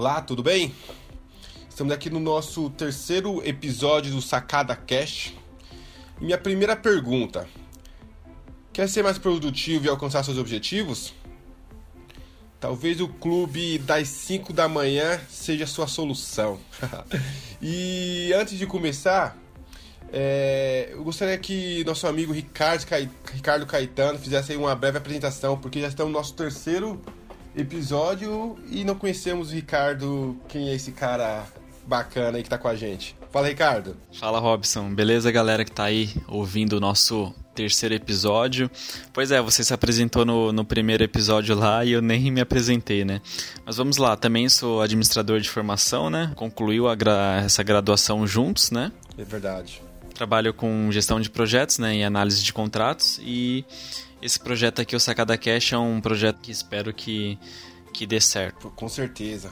Olá, tudo bem? Estamos aqui no nosso terceiro episódio do Sacada Cash. Minha primeira pergunta: Quer ser mais produtivo e alcançar seus objetivos? Talvez o clube das 5 da manhã seja a sua solução. e antes de começar, é, eu gostaria que nosso amigo Ricardo, Ricardo Caetano fizesse uma breve apresentação, porque já estamos no nosso terceiro episódio e não conhecemos o Ricardo, quem é esse cara bacana aí que tá com a gente. Fala, Ricardo. Fala, Robson. Beleza, galera que tá aí ouvindo o nosso terceiro episódio. Pois é, você se apresentou no, no primeiro episódio lá e eu nem me apresentei, né? Mas vamos lá, também sou administrador de formação, né? Concluiu gra essa graduação juntos, né? É verdade. Trabalho com gestão de projetos, né? E análise de contratos e esse projeto aqui, o Sacada Cash, é um projeto que espero que, que dê certo. Com certeza.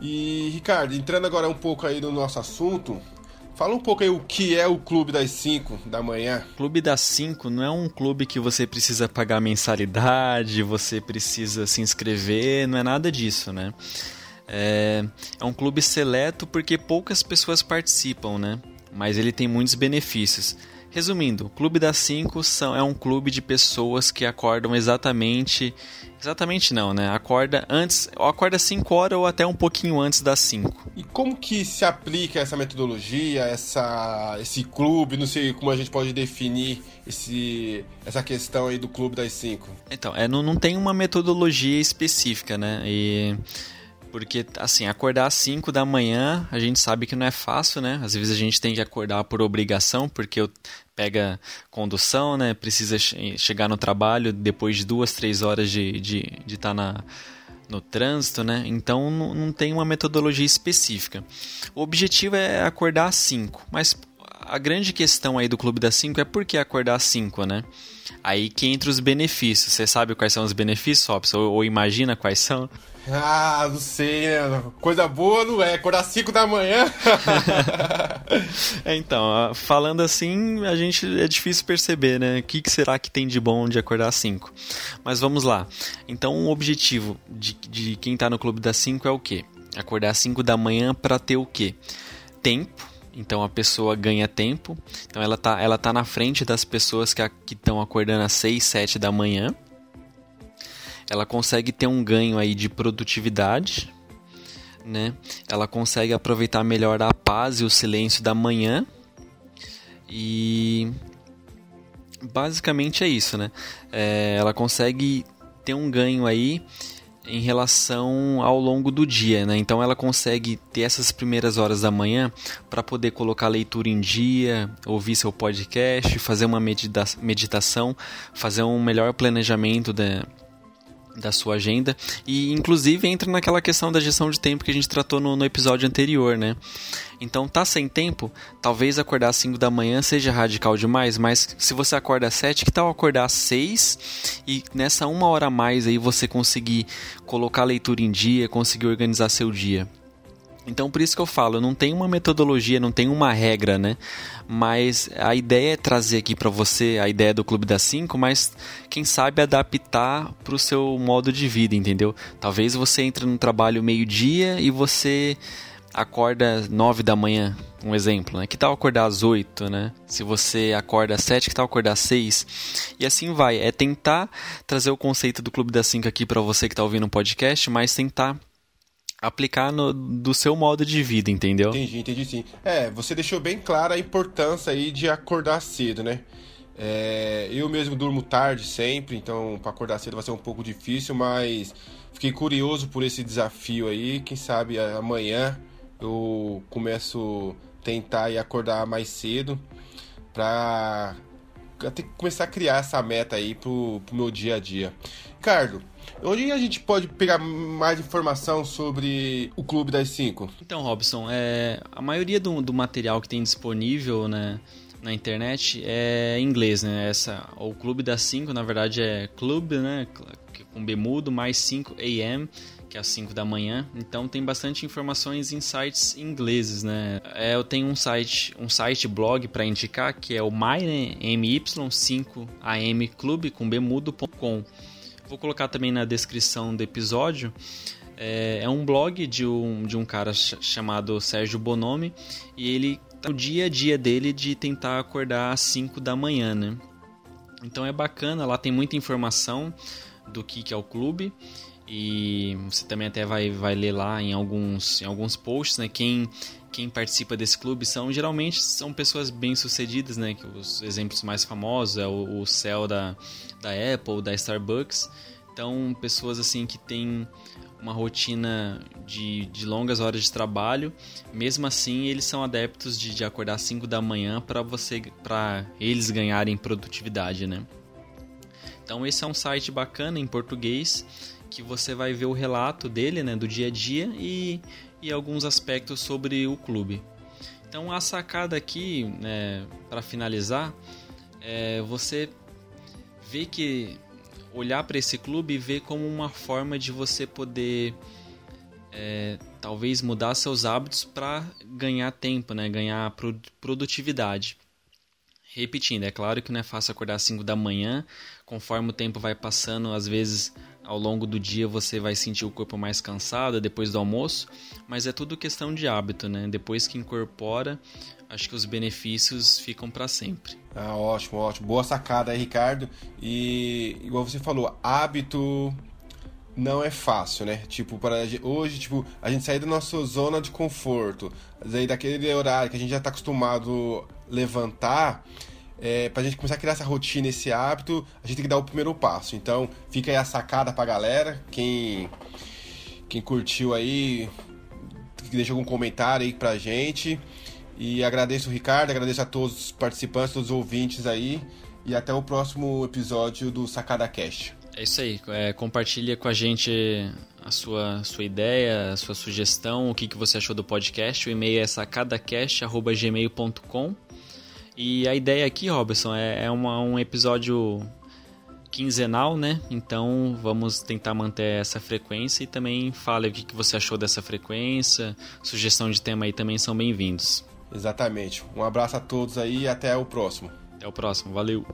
E Ricardo, entrando agora um pouco aí no nosso assunto, Fala um pouco aí o que é o Clube das 5 da manhã. Clube das 5 não é um clube que você precisa pagar mensalidade, você precisa se inscrever, não é nada disso, né? É, é um clube seleto porque poucas pessoas participam, né? Mas ele tem muitos benefícios. Resumindo, o Clube das 5 é um clube de pessoas que acordam exatamente. Exatamente não, né? Acorda antes. Ou acorda 5 horas ou até um pouquinho antes das 5. E como que se aplica essa metodologia, essa, esse clube? Não sei como a gente pode definir esse, essa questão aí do Clube das 5. Então, é, não, não tem uma metodologia específica, né? E porque, assim, acordar às 5 da manhã, a gente sabe que não é fácil, né? Às vezes a gente tem que acordar por obrigação, porque eu pega condução, né? Precisa chegar no trabalho depois de duas, três horas de estar de, de tá na, no trânsito, né? Então não, não tem uma metodologia específica. O objetivo é acordar às 5, mas a grande questão aí do Clube das 5 é por que acordar às 5, né? Aí que entra os benefícios. Você sabe quais são os benefícios, Robson? Ou, ou imagina quais são? Ah, não sei, né? Coisa boa não é. Acordar 5 da manhã. então, falando assim, a gente é difícil perceber, né? O que, que será que tem de bom de acordar às 5? Mas vamos lá. Então, o objetivo de, de quem está no Clube das 5 é o quê? Acordar às 5 da manhã para ter o quê? Tempo. Então a pessoa ganha tempo. Então ela tá, ela tá na frente das pessoas que estão acordando às 6, 7 da manhã ela consegue ter um ganho aí de produtividade, né? Ela consegue aproveitar melhor a paz e o silêncio da manhã e basicamente é isso, né? É, ela consegue ter um ganho aí em relação ao longo do dia, né? Então ela consegue ter essas primeiras horas da manhã para poder colocar a leitura em dia, ouvir seu podcast, fazer uma meditação, fazer um melhor planejamento da, da sua agenda e inclusive entra naquela questão da gestão de tempo que a gente tratou no, no episódio anterior, né? Então tá sem tempo, talvez acordar às 5 da manhã seja radical demais, mas se você acorda às 7, que tal acordar às 6 e nessa uma hora a mais aí você conseguir colocar a leitura em dia, conseguir organizar seu dia? Então por isso que eu falo, não tem uma metodologia, não tem uma regra, né? Mas a ideia é trazer aqui para você a ideia do Clube das 5, mas quem sabe adaptar para o seu modo de vida, entendeu? Talvez você entre no trabalho meio-dia e você acorda 9 da manhã, um exemplo, né? Que tal acordar às 8, né? Se você acorda às 7, que tal acordar às 6? E assim vai, é tentar trazer o conceito do Clube das 5 aqui para você que está ouvindo o um podcast, mas tentar aplicar no, do seu modo de vida, entendeu? Entendi, entendi sim. É, você deixou bem clara a importância aí de acordar cedo, né? É, eu mesmo durmo tarde sempre, então para acordar cedo vai ser um pouco difícil, mas fiquei curioso por esse desafio aí. Quem sabe amanhã eu começo a tentar e acordar mais cedo para começar a criar essa meta aí pro, pro meu dia a dia. Ricardo, Onde a gente pode pegar mais informação sobre o Clube das Cinco? Então, Robson, é, a maioria do, do material que tem disponível né, na internet é inglês, né? Essa, o Clube das Cinco, na verdade, é clube, né? Com B mudo, mais 5 AM, que é às 5 da manhã. Então tem bastante informações em sites ingleses, né? É, eu tenho um site, um site blog para indicar que é o my5amclub com bemudo.com. Vou colocar também na descrição do episódio. É, é, um blog de um, de um cara chamado Sérgio Bonomi e ele o dia a dia dele de tentar acordar às 5 da manhã, né? Então é bacana, lá tem muita informação do que, que é o clube e você também até vai, vai ler lá em alguns, em alguns posts, né? Quem, quem participa desse clube são geralmente são pessoas bem sucedidas, né? Que os exemplos mais famosos é o, o da, da Apple, da Starbucks. Então, pessoas assim que têm uma rotina de, de longas horas de trabalho, mesmo assim eles são adeptos de, de acordar às 5 da manhã para você para eles ganharem produtividade, né? Então esse é um site bacana em português que você vai ver o relato dele, né, do dia a dia e, e alguns aspectos sobre o clube. Então a sacada aqui, né, para finalizar, é você vê que olhar para esse clube e ver como uma forma de você poder é, talvez mudar seus hábitos para ganhar tempo, né, ganhar produtividade. Repetindo, é claro que não é fácil acordar às 5 da manhã, conforme o tempo vai passando, às vezes ao longo do dia você vai sentir o corpo mais cansado depois do almoço, mas é tudo questão de hábito, né? Depois que incorpora, acho que os benefícios ficam para sempre. Ah, ótimo, ótimo. Boa sacada aí, Ricardo. E igual você falou, hábito não é fácil, né? Tipo, para hoje, tipo, a gente sair da nossa zona de conforto, daquele horário que a gente já está acostumado levantar, é, pra gente começar a criar essa rotina, esse hábito, a gente tem que dar o primeiro passo. Então, fica aí a sacada pra galera. Quem, quem curtiu aí, deixa algum comentário aí pra gente. E agradeço o Ricardo, agradeço a todos os participantes, todos os ouvintes aí. E até o próximo episódio do Sacada Cast. É isso aí. É, compartilha com a gente a sua, sua ideia, a sua sugestão, o que, que você achou do podcast. O e-mail é sacadacast.gmail.com e a ideia aqui, Robertson, é, é uma, um episódio quinzenal, né? Então vamos tentar manter essa frequência e também fale o que, que você achou dessa frequência. Sugestão de tema aí também são bem-vindos. Exatamente. Um abraço a todos aí e até o próximo. Até o próximo. Valeu.